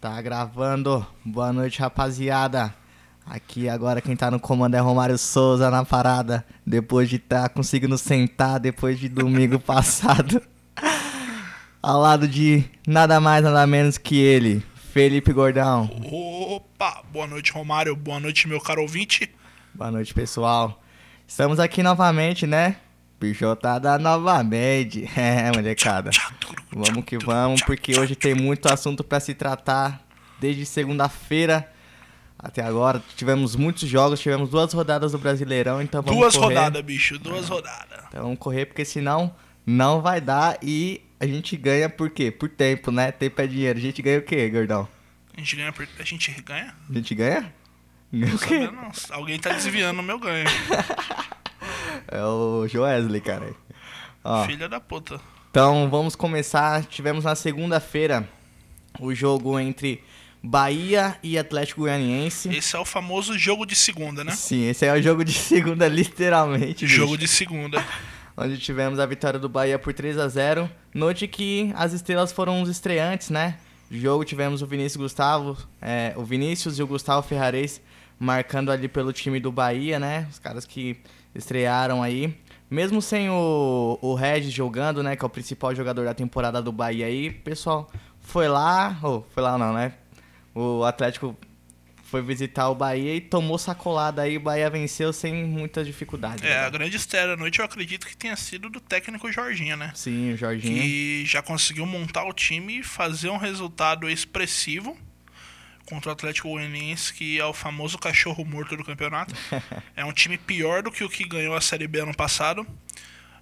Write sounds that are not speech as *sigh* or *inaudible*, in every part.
Tá gravando. Boa noite, rapaziada. Aqui agora quem tá no comando é Romário Souza na parada. Depois de estar tá conseguindo sentar depois de domingo *laughs* passado. Ao lado de nada mais, nada menos que ele, Felipe Gordão. Opa! Boa noite, Romário. Boa noite, meu caro ouvinte. Boa noite, pessoal. Estamos aqui novamente, né? Pichotada novamente. *laughs* É, molecada. Vamos que vamos, porque hoje tem muito assunto para se tratar. Desde segunda-feira até agora tivemos muitos jogos, tivemos duas rodadas do Brasileirão, então vamos Duas correr. rodadas, bicho, duas rodadas. Então vamos correr, porque senão não vai dar e a gente ganha por quê? Por tempo, né? Tempo é dinheiro. A gente ganha o quê, gordão? A gente ganha por... A gente ganha? A gente ganha? Ganha o quê? Não, alguém tá desviando o meu ganho. *laughs* É o Joesley, cara. Ó, Filha da puta. então vamos começar. Tivemos na segunda-feira o jogo entre Bahia e Atlético Goianiense. Esse é o famoso jogo de segunda, né? Sim, esse é o jogo de segunda, *laughs* literalmente. Jogo bicho. de segunda. *laughs* Onde tivemos a vitória do Bahia por 3 a 0 Note que as estrelas foram os estreantes, né? No jogo tivemos o Vinícius Gustavo, é, o Vinícius e o Gustavo Ferrares marcando ali pelo time do Bahia, né? Os caras que estrearam aí. Mesmo sem o, o Regis jogando, né? Que é o principal jogador da temporada do Bahia aí, o pessoal foi lá, ou foi lá não, né? O Atlético foi visitar o Bahia e tomou sacolada aí, o Bahia venceu sem muitas dificuldades. É, né? a grande estreia da noite eu acredito que tenha sido do técnico Jorginho, né? Sim, o Jorginho. Que já conseguiu montar o time e fazer um resultado expressivo contra o Atlético Goianiense, que é o famoso cachorro morto do campeonato. *laughs* É um time pior do que o que ganhou a Série B ano passado.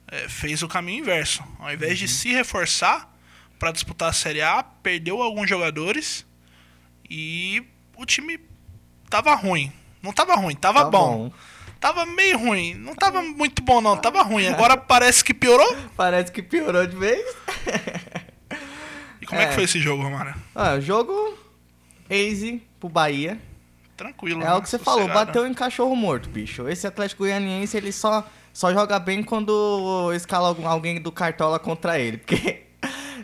É, fez o caminho inverso. Ao invés de se reforçar para disputar a Série A, perdeu alguns jogadores e o time tava ruim. Não tava ruim, tava Tá bom. Tava meio ruim. Não tava muito bom, não. Tava ruim. *laughs* Agora parece que piorou. Parece que piorou de vez. E como é, É. que foi esse jogo, Romário? Ah, o jogo easy pro Bahia. Tranquilo. É né? o que você falou, bateu em cachorro morto, bicho. Esse Atlético Goianiense, ele só, só joga bem quando escala algum, alguém do Cartola contra ele. *laughs* Porque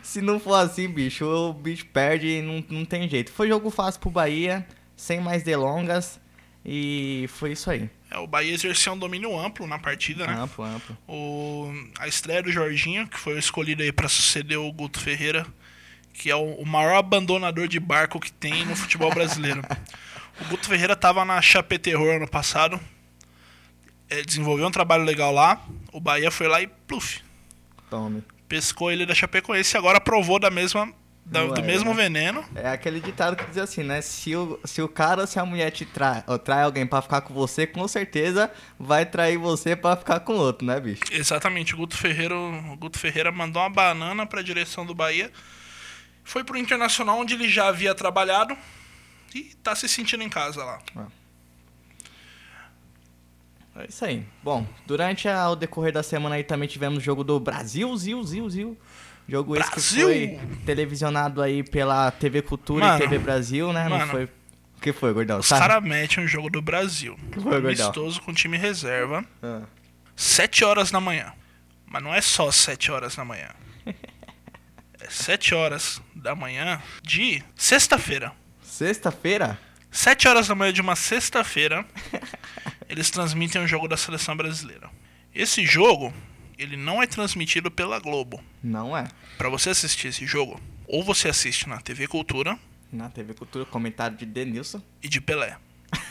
se não for assim, bicho, o bicho perde e não, não tem jeito. Foi jogo fácil pro Bahia, sem mais delongas. E foi isso aí. É, o Bahia exerceu um domínio amplo na partida, né? Amplo, amplo. O, a estreia do Jorginho, que foi escolhido aí pra suceder o Guto Ferreira, que é o, o maior abandonador de barco que tem no futebol brasileiro. *laughs* o Guto Ferreira tava na Chapé Terror ano passado, é, desenvolveu um trabalho legal lá, o Bahia foi lá e pluf, Tome. pescou ele da Chapecoense e agora provou da mesma, da- do mesmo né? veneno. É aquele ditado que diz assim, né? Se o, se o cara ou se a mulher te trai, ou trai alguém pra ficar com você, com certeza vai trair você pra ficar com outro, né, bicho? Exatamente, o Guto Ferreira, o Guto Ferreira mandou uma banana para a direção do Bahia. Foi pro Internacional onde ele já havia trabalhado e tá se sentindo em casa lá. É isso aí. Bom, durante a- o decorrer da semana aí também tivemos o jogo do Brasil, Zil, Zil, Zil. Jogo esse que Brasil! foi televisionado aí pela TV Cultura Mano, e TV Brasil, né? Não mano. foi. O que foi, gordão? Os Sabe? caras metem um jogo do Brasil. foi, Gordão? amistoso com time reserva. Ah. 7 horas da manhã. Mas não é só 7 horas da manhã. É 7 horas da manhã de sexta-feira. Sexta-feira? 7 horas da manhã de uma sexta-feira, *laughs* eles transmitem o jogo da seleção brasileira. Esse jogo, ele não é transmitido pela Globo. Não é. Pra você assistir esse jogo, ou você assiste na TV Cultura Na TV Cultura, comentário de Denilson. e de Pelé.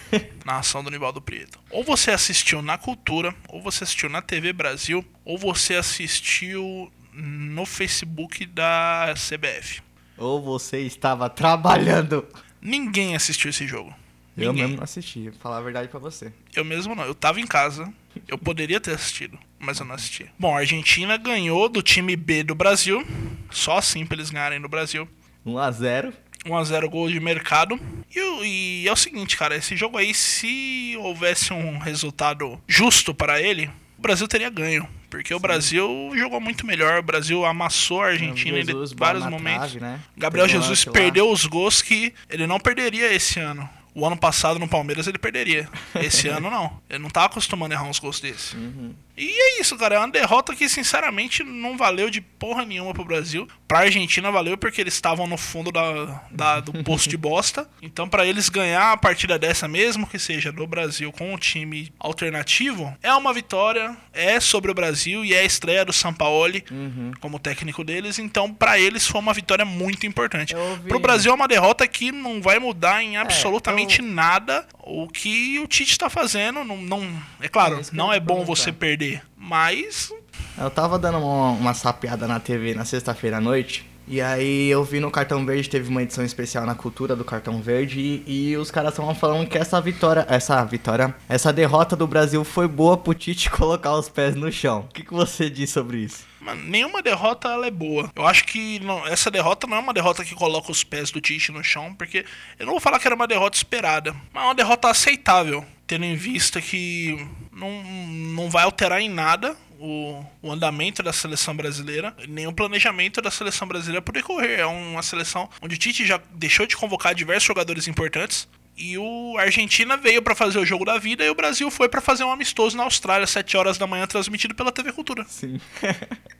*laughs* Narração do Nivaldo Prieto. Ou você assistiu na Cultura, ou você assistiu na TV Brasil, ou você assistiu no Facebook da CBF. Ou você estava trabalhando. Ninguém assistiu esse jogo. Eu Ninguém. mesmo não assisti, vou falar a verdade pra você. Eu mesmo não. Eu tava em casa. Eu poderia ter assistido, mas eu não assisti. Bom, a Argentina ganhou do time B do Brasil. Só assim pra eles ganharem no Brasil. 1x0. 1x0 gol de mercado. E, e é o seguinte, cara. Esse jogo aí, se houvesse um resultado justo para ele, o Brasil teria ganho. Porque o Brasil jogou muito melhor. O Brasil amassou a Argentina em Jesus, vários momentos. trave, né? Gabriel Pegou Jesus lance lá. perdeu os gols que ele não perderia esse ano. O ano passado no Palmeiras ele perderia. *laughs* Esse ano não. Ele não tá acostumando a errar uns gols desse. Uhum. E é isso, cara. É uma derrota que, sinceramente, não valeu de porra nenhuma pro Brasil. Pra Argentina valeu porque eles estavam no fundo da, da do *laughs* poço de bosta. Então, para eles ganhar a partida dessa, mesmo que seja do Brasil com um time alternativo, é uma vitória. É sobre o Brasil e é a estreia do Sampaoli Uhum. como técnico deles. Então, para eles foi uma vitória muito importante. Ouvi- Pro Brasil é uma derrota que não vai mudar em absolutamente eu- nada o que o Tite tá fazendo. Não, não, é claro, É não é bom perguntar. você perder, mas Eu tava dando uma, uma sapeada na TV na sexta-feira à noite. E aí eu vi no Cartão Verde, teve uma edição especial na cultura do Cartão Verde. E, e os caras estavam falando que essa vitória. Essa vitória. Essa derrota do Brasil foi boa pro Tite *laughs* colocar os pés no chão. O que, que você diz sobre isso? Mano, nenhuma derrota ela é boa. Eu acho que não- essa derrota não é uma derrota que coloca os pés do Tite no chão, porque eu não vou falar que era uma derrota esperada, mas é uma derrota aceitável, tendo em vista que não, não vai alterar em nada o, o andamento da seleção brasileira, nem o planejamento da seleção brasileira por decorrer. É uma seleção onde o Tite já deixou de convocar diversos jogadores importantes. E o Argentina veio pra fazer o jogo da vida e o Brasil foi pra fazer um amistoso na Austrália, 7 horas da manhã, transmitido pela TV Cultura. Sim.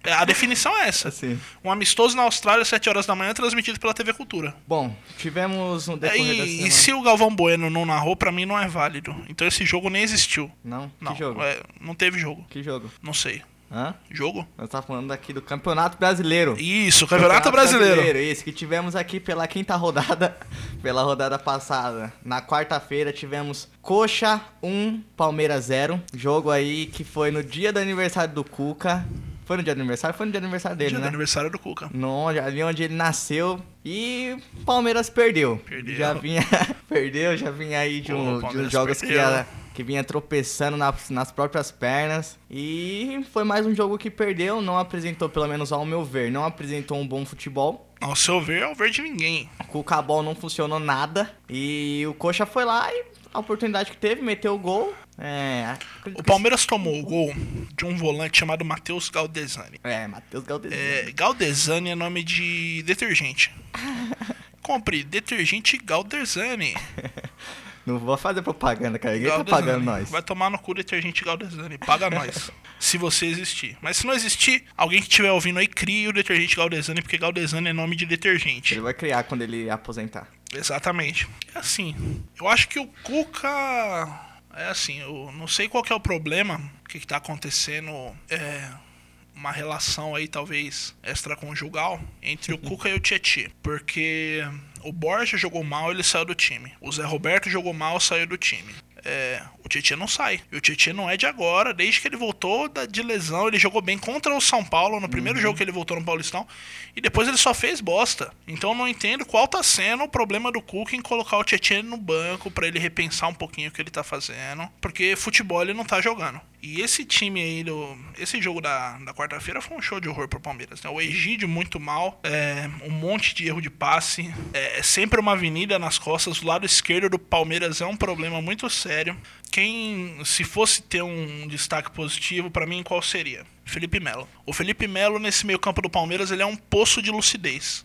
É, A definição é essa. assim. Um amistoso na Austrália, 7 horas da manhã, transmitido pela TV Cultura. Bom, tivemos um decorrer E, e se o Galvão Bueno não narrou, pra mim não é válido. Então esse jogo nem existiu. Não? Não, que jogo? é, não teve jogo. Que jogo? Não sei. Hã? Jogo? Nós tá falando aqui do Campeonato Brasileiro. Isso, Campeonato, Brasileiro. Isso, que tivemos aqui pela quinta rodada, *laughs* pela rodada passada. Na quarta-feira tivemos Coxa 1, Palmeiras 0. Jogo aí que foi no dia do aniversário do Cuca. Foi no dia do aniversário? Foi no dia do aniversário dele, Dia do né? aniversário do Cuca. No, ali onde ele nasceu. E Palmeiras perdeu. Perdeu. Já vinha. *laughs* perdeu, já vinha aí de, Pô, um- o de uns jogos que, perdeu. Que vinha tropeçando nas, nas próprias pernas. E foi mais um jogo que perdeu. Não apresentou, pelo menos ao meu ver, não apresentou um bom futebol. Ao seu ver, é o ver de ninguém. O Cabal não funcionou nada. E o Coxa foi lá e a oportunidade que teve, meteu o gol. É. O Palmeiras tomou o gol de um volante chamado Matheus Galdesani. É, Matheus Galdesani. É, Galdesani é nome de detergente. *laughs* Compre detergente Galdesani. *laughs* Não vou fazer propaganda, cara. Ninguém tá Galdesani. pagando nós. Vai tomar no cu detergente Galdesani. Paga nós. *laughs* se você existir. Mas se não existir, alguém que estiver ouvindo aí, crie o detergente Galdesani, porque Galdesani é nome de detergente. Ele vai criar quando ele aposentar. Exatamente. É assim. Eu acho que o Cuca. É assim, eu não sei qual que é o problema. O que, que tá acontecendo. É. Uma relação aí, talvez, extraconjugal entre o *laughs* Cuca e o Tietê. Porque o Borja jogou mal, ele saiu do time. O Zé Roberto jogou mal, saiu do time. É, o Tietchan não sai. E o Tietchan não é de agora, desde que ele voltou da- de lesão. Ele jogou bem contra o São Paulo no primeiro jogo que ele voltou no Paulistão. E depois ele só fez bosta. Então eu não entendo qual tá sendo o problema do Cuca em colocar o Tietchan no banco pra ele repensar um pouquinho o que ele tá fazendo. Porque futebol ele não tá jogando. E esse time aí, do, esse jogo da, da quarta-feira foi um show de horror pro Palmeiras. Né? O Egídio muito mal, é, um monte de erro de passe, é, é sempre uma avenida nas costas. O lado esquerdo do Palmeiras é um problema muito sério. Quem, se fosse ter um destaque positivo, pra mim, qual seria? Felipe Melo. O Felipe Melo, nesse meio campo do Palmeiras, ele é um poço de lucidez.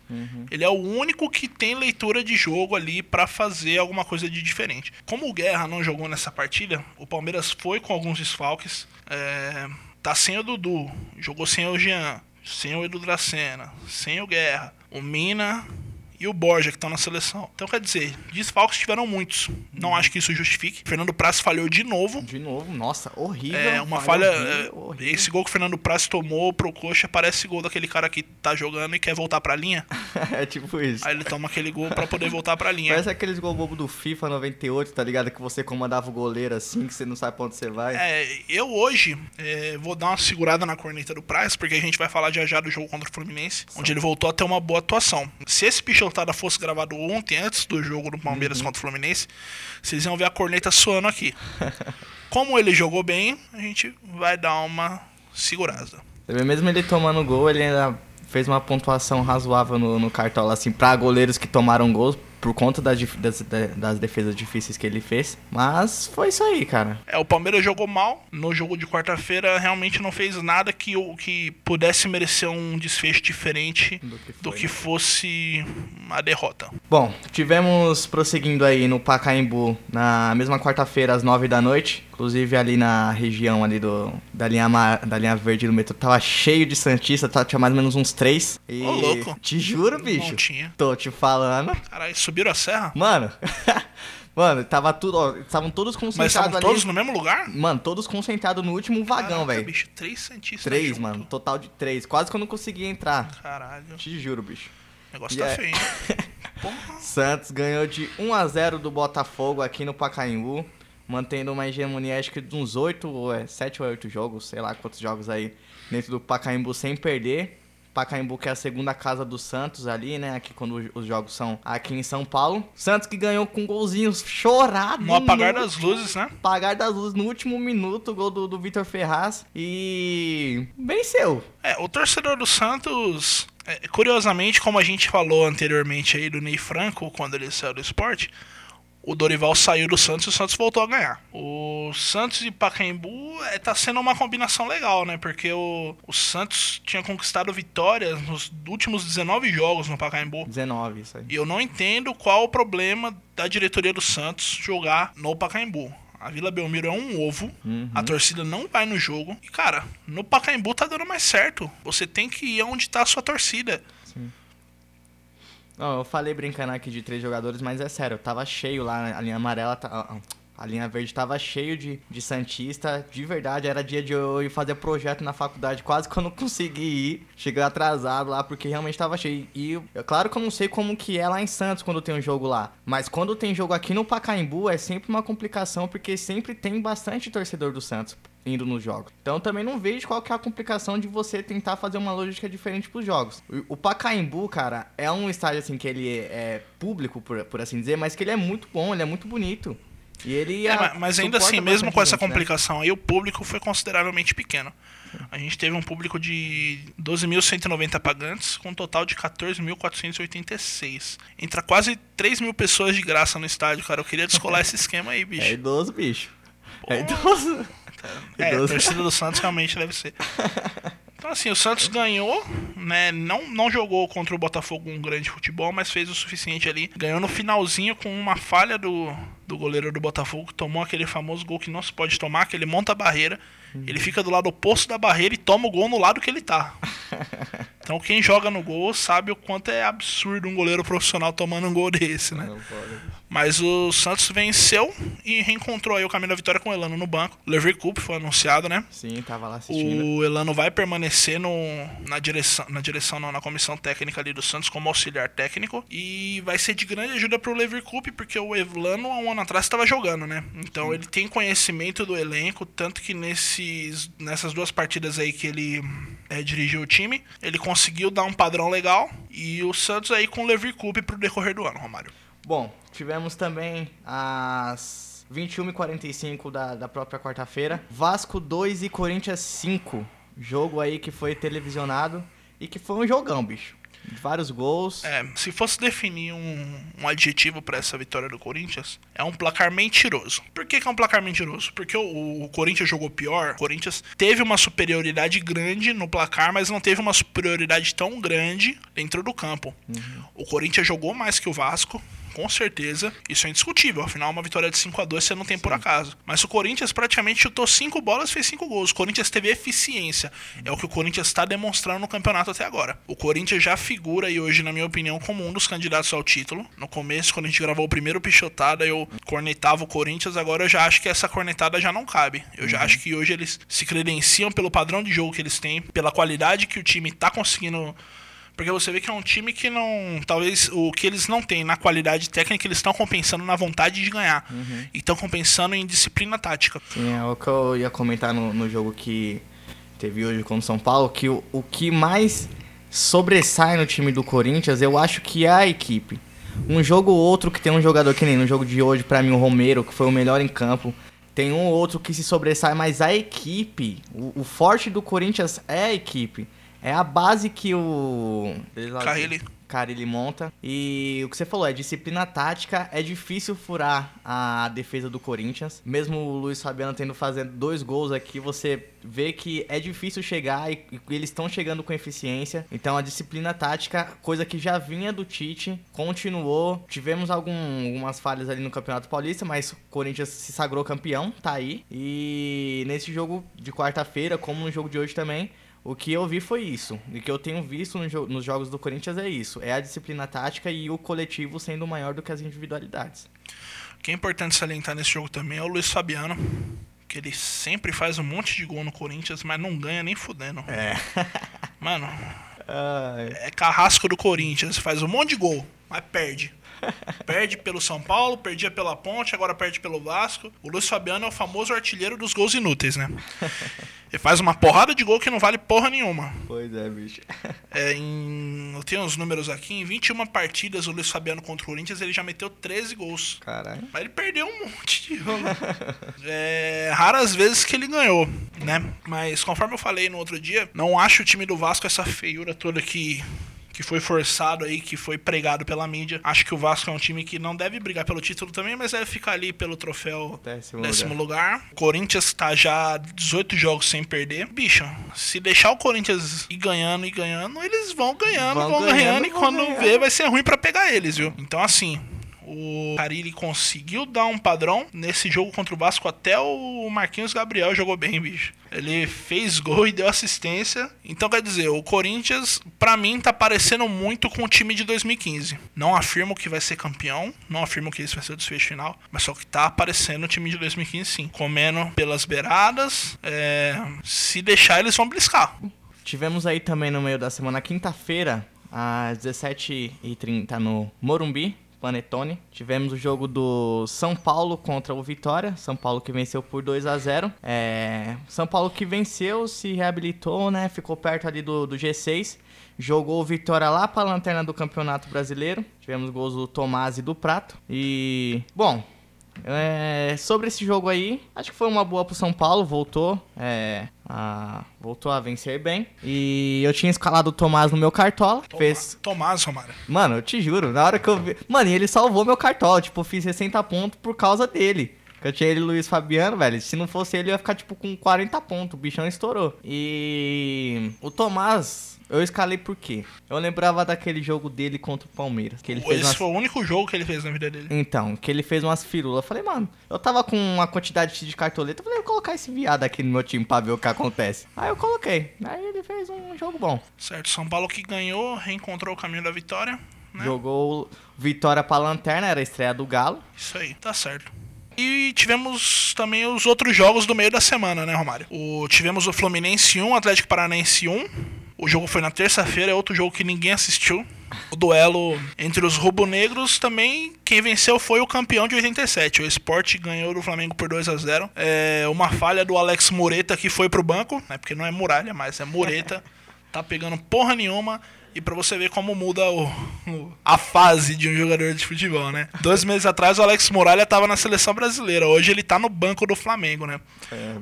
Ele é o único que tem leitura de jogo ali pra fazer alguma coisa de diferente. Como o Guerra não jogou nessa partida, o Palmeiras foi com alguns desfalques. É, tá sem o Dudu, jogou sem o Jean, sem o Edu Dracena, sem o Guerra, o Mina e o Borja, que estão na seleção. Então, quer dizer, desfalques tiveram muitos. Não acho que isso justifique. Fernando Praz falhou de novo. De novo, nossa, horrível. É uma falha. horrível, é, horrível. Esse gol que o Fernando Praz tomou pro Coxa parece gol daquele cara que tá jogando e quer voltar pra linha. *laughs* é tipo isso. Aí ele toma aquele gol pra poder voltar pra linha. Parece aqueles gol bobo do FIFA 98, tá ligado? Que você comandava o goleiro assim, que você não sabe pra onde você vai. É, eu hoje é, vou dar uma segurada na corneta do Praz, porque a gente vai falar já já do jogo contra o Fluminense, onde ele voltou a ter uma boa atuação. Se esse pichotada fosse gravado ontem, antes do jogo do Palmeiras contra o Fluminense, vocês iam ver a corneta suando aqui. *laughs* Como ele jogou bem, a gente vai dar uma segurada. Mesmo ele tomando gol, ele ainda fez uma pontuação razoável no, no cartola, assim, pra goleiros que tomaram gols por conta das, das, das defesas difíceis que ele fez. Mas foi isso aí, cara. É, o Palmeiras jogou mal. No jogo de quarta-feira, realmente não fez nada que, que pudesse merecer um desfecho diferente Do que do que fosse a derrota. Bom, tivemos prosseguindo aí no Pacaembu na mesma quarta-feira às nove da noite. Inclusive ali na região ali do, da, linha, da linha verde do metrô, tava cheio de Santista, tava, tinha mais ou menos uns três. E... Ô, louco. Te juro, bicho. Não tinha. Tô te falando. Caralho, subiram a serra? Mano. *laughs* Mano, tava tudo, ó, estavam todos concentrados Mas estavam todos no mesmo lugar? Mano, todos concentrados no último vagão, velho. bicho, três Santistas Três, junto. mano, total de três. Quase que eu não consegui entrar. Caralho. Te juro, bicho. O negócio e tá é... feio. *laughs* Santos ganhou de 1 a 0 do Botafogo aqui no Pacaembu mantendo uma hegemonia, acho que de uns 8 ou é, 7 ou 8 jogos, sei lá quantos jogos aí, dentro do Pacaembu sem perder. Pacaembu que é a segunda casa do Santos ali, né? Aqui quando os jogos são aqui em São Paulo. Santos que ganhou com golzinhos chorado. No apagar no... das luzes, né? Apagar das luzes no último minuto, gol do, do Vitor Ferraz. E venceu. É, o torcedor do Santos, é, curiosamente, como a gente falou anteriormente aí do Ney Franco, quando ele saiu do esporte, o Dorival saiu do Santos e o Santos voltou a ganhar. O Santos e Pacaembu é, tá sendo uma combinação legal, né? Porque o, o Santos tinha conquistado vitórias nos últimos 19 jogos no Pacaembu. 19, isso aí. E eu não entendo qual o problema da diretoria do Santos jogar no Pacaembu. A Vila Belmiro é um ovo, uhum. a torcida não vai no jogo. E, cara, no Pacaembu tá dando mais certo. Você tem que ir onde tá a sua torcida. Não, eu falei brincando aqui de três jogadores, mas é sério, tava cheio lá, a linha amarela, tá, a linha verde tava cheio de, de Santista, de verdade, era dia de eu ir fazer projeto na faculdade, quase que eu não consegui ir, cheguei atrasado lá, porque realmente tava cheio. E, é claro que eu não sei como que é lá em Santos quando tem um jogo lá, mas quando tem jogo aqui no Pacaembu é sempre uma complicação, porque sempre tem bastante torcedor do Santos indo nos jogos. Então também não vejo qual que é a complicação de você tentar fazer uma lógica diferente pros jogos. O, o Pacaembu, cara, é um estádio assim que ele é público, por, por assim dizer, mas que ele é muito bom, ele é muito bonito. E ele é, mas ainda assim, mesmo com essa né? complicação né? aí, o público foi consideravelmente pequeno. A gente teve um público de 12.190 pagantes, com um total de 14.486. Entra quase 3 mil pessoas de graça no estádio, cara. Eu queria descolar *laughs* esse esquema aí, bicho. É idoso, bicho. É idoso. É, a torcida do Santos realmente deve ser. *laughs* Então, assim, o Santos ganhou, né? Não, não jogou contra o Botafogo um grande futebol, mas fez o suficiente ali. Ganhou no finalzinho com uma falha do, do goleiro do Botafogo, que tomou aquele famoso gol que não se pode tomar, que ele monta a barreira, ele fica do lado oposto da barreira e toma o gol no lado que ele tá. *laughs* Então quem joga no gol sabe o quanto é absurdo um goleiro profissional tomando um gol desse, né? Mas o Santos venceu e reencontrou aí o caminho da vitória com o Elano no banco. O Lever Cup foi anunciado, né? Sim, tava lá assistindo. O Elano vai permanecer no, na direção, na direção não, na comissão técnica ali do Santos como auxiliar técnico e vai ser de grande ajuda pro Lever Cup porque o Elano há um ano atrás estava jogando, né? Então ele tem conhecimento do elenco, tanto que nesses, nessas duas partidas aí que ele é, dirigiu o time, ele conseguiu dar um padrão legal e o Santos aí com o Lever Cup pro decorrer do ano, Romário. Bom, tivemos também as 21h45 da, da própria quarta-feira. Vasco 2 e Corinthians 5. Jogo aí que foi televisionado e que foi um jogão, bicho. Vários gols. É, se fosse definir um, um adjetivo para essa vitória do Corinthians, é um placar mentiroso. Por que, que é um placar mentiroso? Porque o, o, Corinthians jogou pior. O Corinthians teve uma superioridade grande no placar, mas não teve uma superioridade tão grande dentro do campo. Uhum. O Corinthians jogou mais que o Vasco com certeza. Isso é indiscutível. Afinal, uma vitória de 5 a 2 você não tem Sim. por acaso. Mas o Corinthians praticamente chutou 5 bolas e fez 5 gols. O Corinthians teve eficiência. É o que o Corinthians está demonstrando no campeonato até agora. O Corinthians já figura aí hoje, na minha opinião, como um dos candidatos ao título. No começo, quando a gente gravou o primeiro pichotada, eu cornetava o Corinthians. Agora eu já acho que essa cornetada já não cabe. Eu já uhum. acho que hoje eles se credenciam pelo padrão de jogo que eles têm, pela qualidade que o time está conseguindo porque você vê que é um time que não. Talvez o que eles não têm na qualidade técnica, eles estão compensando na vontade de ganhar. Uhum. E estão compensando em disciplina tática. Sim, é o que eu ia comentar no, no jogo que teve hoje com o São Paulo, que o, o que mais sobressai no time do Corinthians, eu acho que é a equipe. Um jogo ou outro que tem um jogador que nem no jogo de hoje, para mim, o Romero, que foi o melhor em campo. Tem um ou outro que se sobressai, mas a equipe, o, o forte do Corinthians é a equipe. É a base que o. Carrilli. Carilli monta. E o que você falou, é disciplina tática, é difícil furar a defesa do Corinthians. Mesmo o Luiz Fabiano tendo fazendo dois gols aqui, você vê que é difícil chegar e, e eles estão chegando com eficiência. Então a disciplina tática, coisa que já vinha do Tite, continuou. Tivemos algum, algumas falhas ali no Campeonato Paulista, mas o Corinthians se sagrou campeão, tá aí. E nesse jogo de quarta-feira, como no jogo de hoje também, o que eu vi foi isso. E o que eu tenho visto no jo nos jogos do Corinthians é isso. É a disciplina tática e o coletivo sendo maior do que as individualidades. O que é importante salientar nesse jogo também é o Luiz Fabiano. Que ele sempre faz um monte de gol no Corinthians, mas não ganha nem fudendo. É. *laughs* Mano, é carrasco do Corinthians. Faz um monte de gol, mas perde. *laughs* Perde pelo São Paulo, perdia pela Ponte, agora perde pelo Vasco. O Luiz Fabiano é o famoso artilheiro dos gols inúteis, né? *laughs* Ele faz uma porrada de gol que não vale porra nenhuma. Pois é, bicho. *laughs* É, em, eu tenho os números aqui. Em 21 partidas, o Luiz Fabiano contra o Corinthians, ele já meteu 13 gols. Caralho. Mas ele perdeu um monte de jogo. *laughs* é, raras vezes que ele ganhou, né? Mas conforme eu falei no outro dia, não acho o time do Vasco essa feiura toda que que foi forçado aí, que foi pregado pela mídia. Acho que o Vasco é um time que não deve brigar pelo título também, mas deve ficar ali pelo troféu Décimo décimo lugar. O Corinthians tá já 18 jogos sem perder. Bicho, se deixar o Corinthians ir ganhando e ganhando, eles vão ganhando, Vão vão, ganhando, ganhando, e vão quando ganhando. vê vai ser ruim pra pegar eles, viu? Então assim, o Carilli conseguiu dar um padrão nesse jogo contra o Vasco. Até o Marquinhos Gabriel jogou bem, bicho. Ele fez gol e deu assistência. Então, quer dizer, o Corinthians, pra mim, tá parecendo muito com o time de 2015. Não afirmo que vai ser campeão, não afirmo que esse vai ser o desfecho final, mas só que tá aparecendo o time de 2015 sim. Comendo pelas beiradas. é, Se deixar, eles vão bliscar. Tivemos aí também no meio da semana, quinta-feira, às 17h30 no Morumbi, Panetone. Tivemos o jogo do São Paulo contra o Vitória. São Paulo que venceu por 2 a 0 é... São Paulo que venceu, se reabilitou, né? Ficou perto ali do, do G6. Jogou o Vitória lá para a lanterna do Campeonato Brasileiro. Tivemos gols do Tomás e do Prato. E, bom, é, sobre esse jogo aí, acho que foi uma boa pro São Paulo, voltou, é, a, voltou a vencer bem. E eu tinha escalado o Tomás no meu cartola, fez... Tomás, Romário. Mano, eu te juro, na hora que eu vi... Mano, e ele salvou meu cartola, tipo, eu fiz 60 pontos por causa dele. Que eu tinha ele Luiz Fabiano, velho. Se não fosse ele, eu ia ficar, tipo, com 40 pontos. O bichão estourou. E o Tomás, eu escalei por quê? Eu lembrava daquele jogo dele contra o Palmeiras. Que ele fez Esse umas... foi o único jogo que ele fez na vida dele. Então, que ele fez umas firulas. Eu falei, mano, eu tava com uma quantidade de cartoleta. Eu falei, eu vou colocar esse viado aqui no meu time pra ver o que acontece. Aí eu coloquei. Aí ele fez um jogo bom. Certo, São Paulo que ganhou, reencontrou o caminho da vitória. Né? Jogou vitória pra lanterna, era a estreia do Galo. Isso aí, tá certo. E tivemos também os outros jogos do meio da semana, né, Romário? O, tivemos o Fluminense 1, Atlético Paranaense 1. O jogo foi na terça-feira, é outro jogo que ninguém assistiu. O duelo entre os rubro-negros também, quem venceu foi o campeão de 87. O Sport ganhou do Flamengo por 2 a 0 é Uma falha do Alex Mureta que foi pro banco, né, porque não é muralha, mas é Mureta. tá pegando porra nenhuma. E pra você ver como muda o, o- a fase de um jogador de futebol, né? Dois meses atrás o Alex Muralha tava na seleção brasileira. Hoje ele tá no banco do Flamengo, né?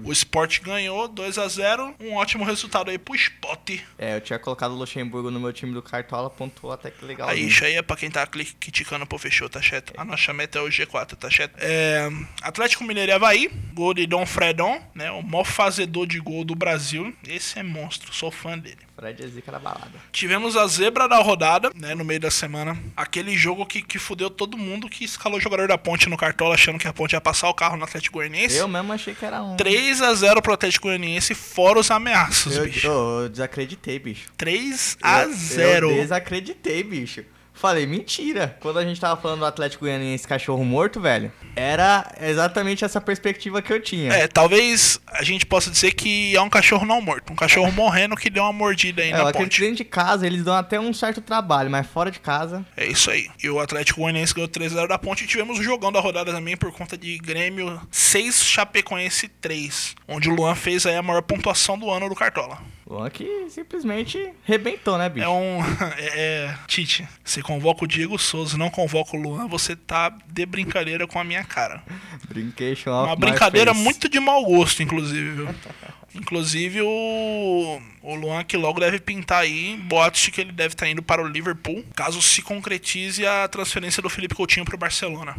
O Sport ganhou 2 a 0 Um ótimo resultado aí pro Sport. É, eu tinha colocado o Luxemburgo no meu time do Cartola, pontuou até que legal. Aí, isso aí é pra quem tá criticando pro fechou, tá certo? A nossa meta é o G4, tá certo? É, Atlético Mineiro e Havaí, gol de Dom Fredon, né? O maior fazedor de gol do Brasil. Esse é monstro, sou fã dele. Fred é zica da balada. Tivemos a zebra da rodada, né, no meio da semana. Aquele jogo que, que fudeu todo mundo que escalou o jogador da Ponte no cartola, achando que a Ponte ia passar o carro no Atlético Goianiense. Eu mesmo achei que era um. 3 a 0 pro Atlético Goianiense, fora os ameaços, Eu, bicho. eu- eu desacreditei, bicho. 3 a Eu- 0 Eu desacreditei, bicho. Falei, mentira. Quando a gente tava falando do Atlético Goianiense cachorro morto, velho, era exatamente essa perspectiva que eu tinha. É, talvez a gente possa dizer que é um cachorro não morto. Um cachorro morrendo que deu uma mordida aí É, na ponte. dentro de casa eles dão até um certo trabalho, mas fora de casa. É isso aí. E o Atlético Goianiense ganhou 3x0 da ponte. E tivemos o jogão da rodada também por conta de Grêmio 6, Chapecoense 3. Onde o Luan fez aí a maior pontuação do ano do Cartola. Luan que simplesmente rebentou, né, bicho? É um. *laughs* É, é, Tite, você convoca o Diego Souza, não convoca o Luan, você tá de brincadeira com a minha cara. Brincation Uma brincadeira muito de mau gosto, inclusive, viu? Inclusive o, o Luan que logo deve pintar aí, boatos de que ele deve estar indo para o Liverpool, caso se concretize a transferência do Felipe Coutinho para o Barcelona.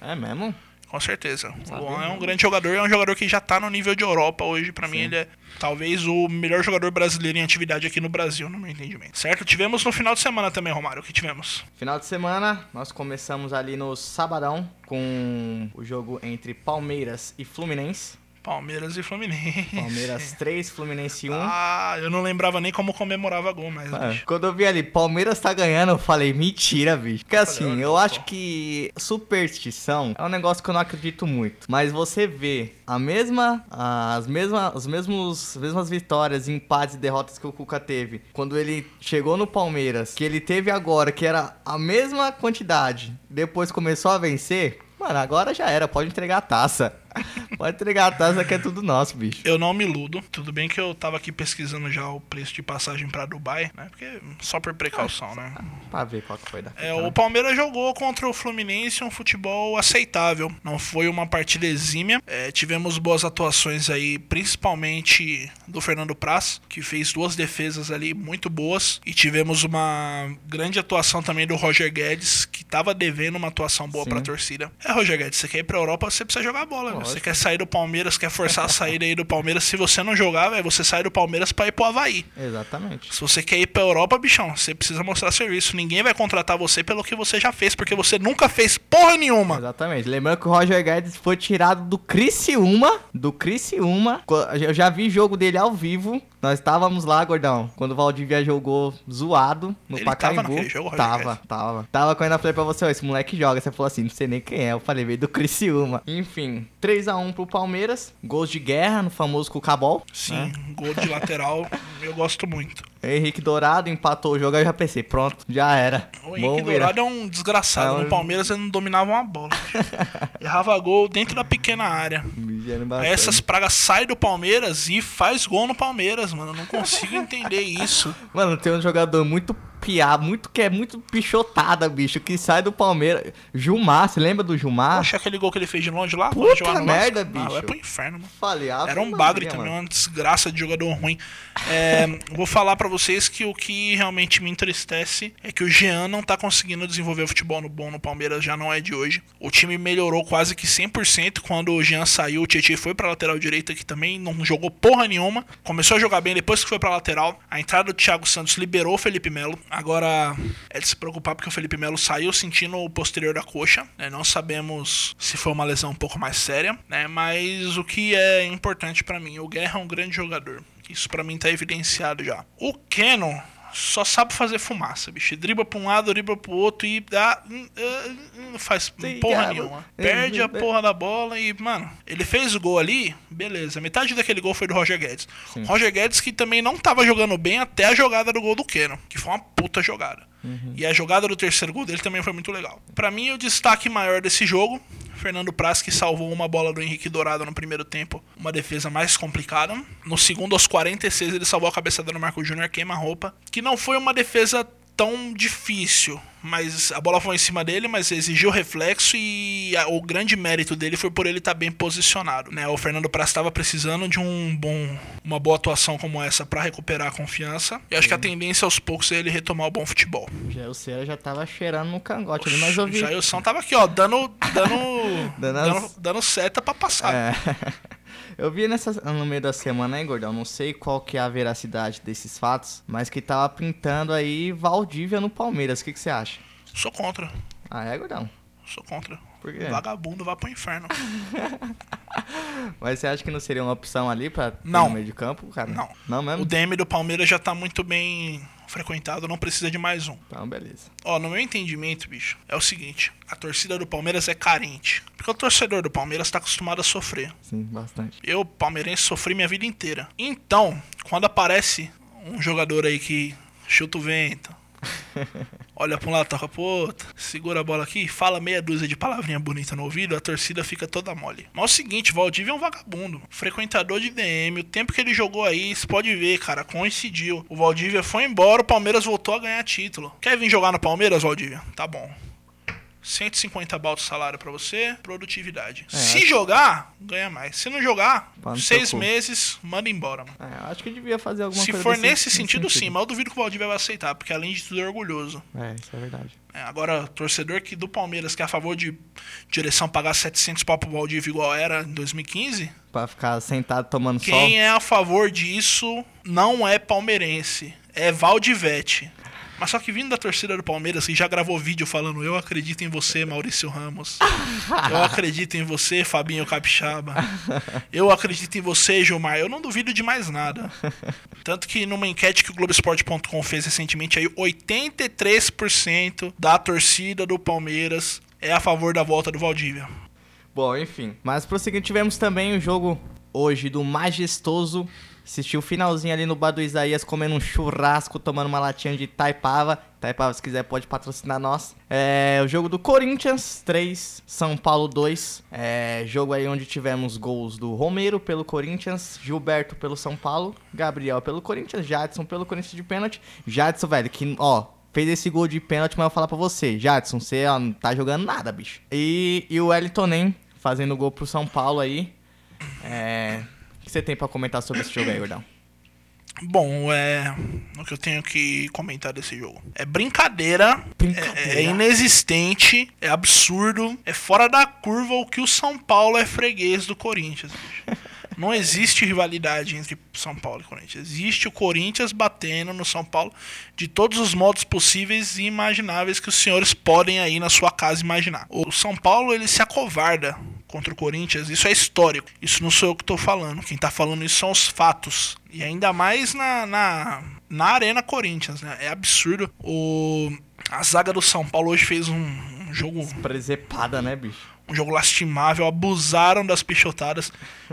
É mesmo? Com certeza. O Luan é um grande jogador, é um jogador que já tá no nível de Europa hoje. Pra mim, ele é talvez o melhor jogador brasileiro em atividade aqui no Brasil, no meu entendimento. Certo? Tivemos no final de semana também, Romário. O que tivemos? Final de semana, nós começamos ali no sabadão com o jogo entre Palmeiras e Fluminense. Palmeiras e Fluminense. Palmeiras 3, Fluminense 1. Ah, eu não lembrava nem como comemorava gol, mas. Ah, bicho. quando eu vi ali, Palmeiras tá ganhando, eu falei, mentira, bicho. Porque assim, eu pô. acho que superstição é um negócio que eu não acredito muito. Mas você vê a mesma, as mesmas, os mesmos, as mesmas vitórias, empates e derrotas que o Cuca teve quando ele chegou no Palmeiras, que ele teve agora, que era a mesma quantidade, depois começou a vencer. Mano, agora já era, pode entregar a taça. *laughs* Pode entregar a taça que é tudo nosso, bicho. Eu não me iludo. Tudo bem que eu tava aqui pesquisando já o preço de passagem pra Dubai, né? Porque só por precaução, né? Pra ver qual que foi da É, né? o Palmeiras jogou contra o Fluminense um futebol aceitável. Não foi uma partida exímia. É, tivemos boas atuações aí, principalmente do Fernando Praz, que fez duas defesas ali muito boas. E tivemos uma grande atuação também do Roger Guedes, que tava devendo uma atuação boa Sim. pra torcida. É, Roger Guedes, você quer ir pra Europa, você precisa jogar bola. né? Você quer sair do Palmeiras, quer forçar a saída aí do Palmeiras. Se você não jogar, velho, você sai do Palmeiras pra ir pro Havaí. Exatamente. Se você quer ir pra Europa, bichão, você precisa mostrar serviço. Ninguém vai contratar você pelo que você já fez, porque você nunca fez porra nenhuma. Exatamente. Lembrando que o Roger Guedes foi tirado do Criciúma. Do Criciúma. Eu já vi jogo dele ao vivo. Nós estávamos lá, gordão. Quando o Valdivia jogou zoado no Ele Pacaembu. tava naquele jogo, Roger Tava, Guedes? tava. Tava quando eu falei pra você, ó, esse moleque joga. Você falou assim, não sei nem quem é. Eu falei, veio do Criciúma. Enfim, 3x1 pro Palmeiras. Gols de guerra no famoso Cucabol. Sim, né? gol de lateral, eu gosto muito. Henrique Dourado empatou o jogo. Aí eu já pensei, pronto, já era. O Henrique. Dourado é um desgraçado. É um- No Palmeiras ele não dominava uma bola. *laughs* Errava gol dentro da pequena área. Aí essas pragas saem do Palmeiras e faz gol no Palmeiras, mano. Eu não consigo entender isso. *laughs* Mano, tem um jogador muito piá, muito que é muito pichotada, bicho, que sai do Palmeiras. Gilmar, você lembra do Gilmar? Poxa, aquele gol que ele fez de longe lá? Puta no merda, Vasco? Ah, bicho. vai pro inferno, mano. Falei, Era um bagre também, mano. uma desgraça de jogador ruim. É, *laughs* vou falar pra vocês que o que realmente me entristece é que o Jean não tá conseguindo desenvolver futebol no bom no Palmeiras, já não é de hoje. O time melhorou quase que 100% quando o Jean saiu, o Tietchan foi pra lateral direita, que também não jogou porra nenhuma. Começou a jogar bem depois que foi pra lateral. A entrada do Thiago Santos liberou o Felipe Melo. Agora é de se preocupar porque o Felipe Melo saiu sentindo o posterior da coxa. né? Não sabemos se foi uma lesão um pouco mais séria, né? Mas o que é importante pra mim, o Guerra é um grande jogador. Isso pra mim tá evidenciado já. O Keno só sabe fazer fumaça, bicho. Dribla pra um lado, dribla pro outro e dá. hum, hum, Não faz Sim, porra cara. nenhuma. Perde a É, porra da bola e, mano, ele fez o gol ali, beleza. Metade daquele gol foi do Roger Guedes. Sim. Roger Guedes que também não tava jogando bem até a jogada do gol do Keno, que foi uma puta jogada. E a jogada do terceiro gol dele também foi muito legal. Pra mim, o destaque maior desse jogo, Fernando Praz, que salvou uma bola do Henrique Dourado no primeiro tempo, uma defesa mais complicada. No segundo, aos 46, ele salvou a cabeçada do Marco Júnior, queima-roupa, que não foi uma defesa tão difícil, mas a bola foi em cima dele, mas exigiu reflexo e a- o grande mérito dele foi por ele estar bem posicionado, né? O Fernando Praz estava precisando de um bom, uma boa atuação como essa para recuperar a confiança. E acho que a tendência aos poucos é ele retomar o bom futebol. Já, o Cera já tava cheirando no cangote ali, mas eu vi. O Jailson tava aqui, ó, dando dando *laughs* Dando dando, dando seta para passar. É. Eu vi nessa, no meio da semana aí, gordão, não sei qual que é a veracidade desses fatos, mas que tava pintando aí Valdívia no Palmeiras. O que, que você acha? Sou contra. Ah, é, gordão? Sou contra. Por quê? Vagabundo vai pro inferno. *laughs* Mas você acha que não seria uma opção ali pra ter Não. no meio de campo, cara? Não. Não mesmo? O DM do Palmeiras já tá muito bem frequentado, não precisa de mais um. Então, beleza. Ó, no meu entendimento, bicho, é o seguinte: a torcida do Palmeiras é carente. Porque o torcedor do Palmeiras tá acostumado a sofrer. Sim, bastante. Eu, palmeirense, sofri minha vida inteira. Então, quando aparece um jogador aí que chuta o vento, *laughs* olha pra um lado, toca pro outro, segura a bola aqui, fala meia dúzia de palavrinha bonita no ouvido, a torcida fica toda mole. Mas é o seguinte, Valdívia é um vagabundo, frequentador de DM, o tempo que ele jogou aí, você pode ver, cara, coincidiu. O Valdívia foi embora, o Palmeiras voltou a ganhar título. Quer vir jogar no Palmeiras, Valdívia? Tá bom. 150 baltos de salário pra você, produtividade. Se jogar, ganha mais. Se não jogar, Pá no seis meses, manda embora, mano. É, eu acho que devia fazer alguma Se coisa for desse- nesse nesse sentido, sim, mas eu duvido que o Valdívia vai aceitar, porque além de tudo é orgulhoso. É, isso é verdade. É, agora, torcedor que do Palmeiras que é a favor de direção pagar 700 pau pro Valdívia igual era em 2015, Pra ficar sentado tomando sol. quem é a favor disso não é palmeirense, é Valdivete. Mas só que vindo da torcida do Palmeiras, que já gravou vídeo falando eu acredito em você, Maurício Ramos. Eu acredito em você, Fabinho Capixaba. Eu acredito em você, Gilmar. Eu não duvido de mais nada. Tanto que numa enquete que o Globoesporte.com fez recentemente, aí 83% da torcida do Palmeiras é a favor da volta do Valdívia. Bom, enfim. Mas prosseguindo, tivemos também o jogo hoje do Majestoso. Assistiu o finalzinho ali no bar do Isaías comendo um churrasco, tomando uma latinha de Taipava. Taipava, se quiser, pode patrocinar nós. É, o jogo do Corinthians 3, São Paulo 2. É, jogo aí onde tivemos gols do Romero pelo Corinthians, Gilberto pelo São Paulo, Gabriel pelo Corinthians, Jadson pelo Corinthians de pênalti. Jadson, velho, que, ó, fez esse gol de pênalti, mas eu vou falar pra você. Jadson, você ó, não tá jogando nada, bicho. E, e o Wellington fazendo gol pro São Paulo aí. É, que você tem pra comentar sobre esse jogo aí, Gordão? Bom, é. O que eu tenho que comentar desse jogo. É brincadeira, Brincadeira. É, é inexistente, é absurdo, é fora da curva o que o São Paulo é freguês do Corinthians. Não existe rivalidade entre São Paulo e Corinthians. Existe o Corinthians batendo no São Paulo de todos os modos possíveis e imagináveis que os senhores podem aí na sua casa imaginar. O São Paulo ele se acovarda contra o Corinthians, isso é histórico. Isso não sou eu que tô falando. Quem tá falando isso são os fatos. E ainda mais na, na, na Arena Corinthians, né? É absurdo. O, a zaga do São Paulo hoje fez um, um jogo Presepada, né, bicho? Um jogo lastimável, abusaram das pichotadas,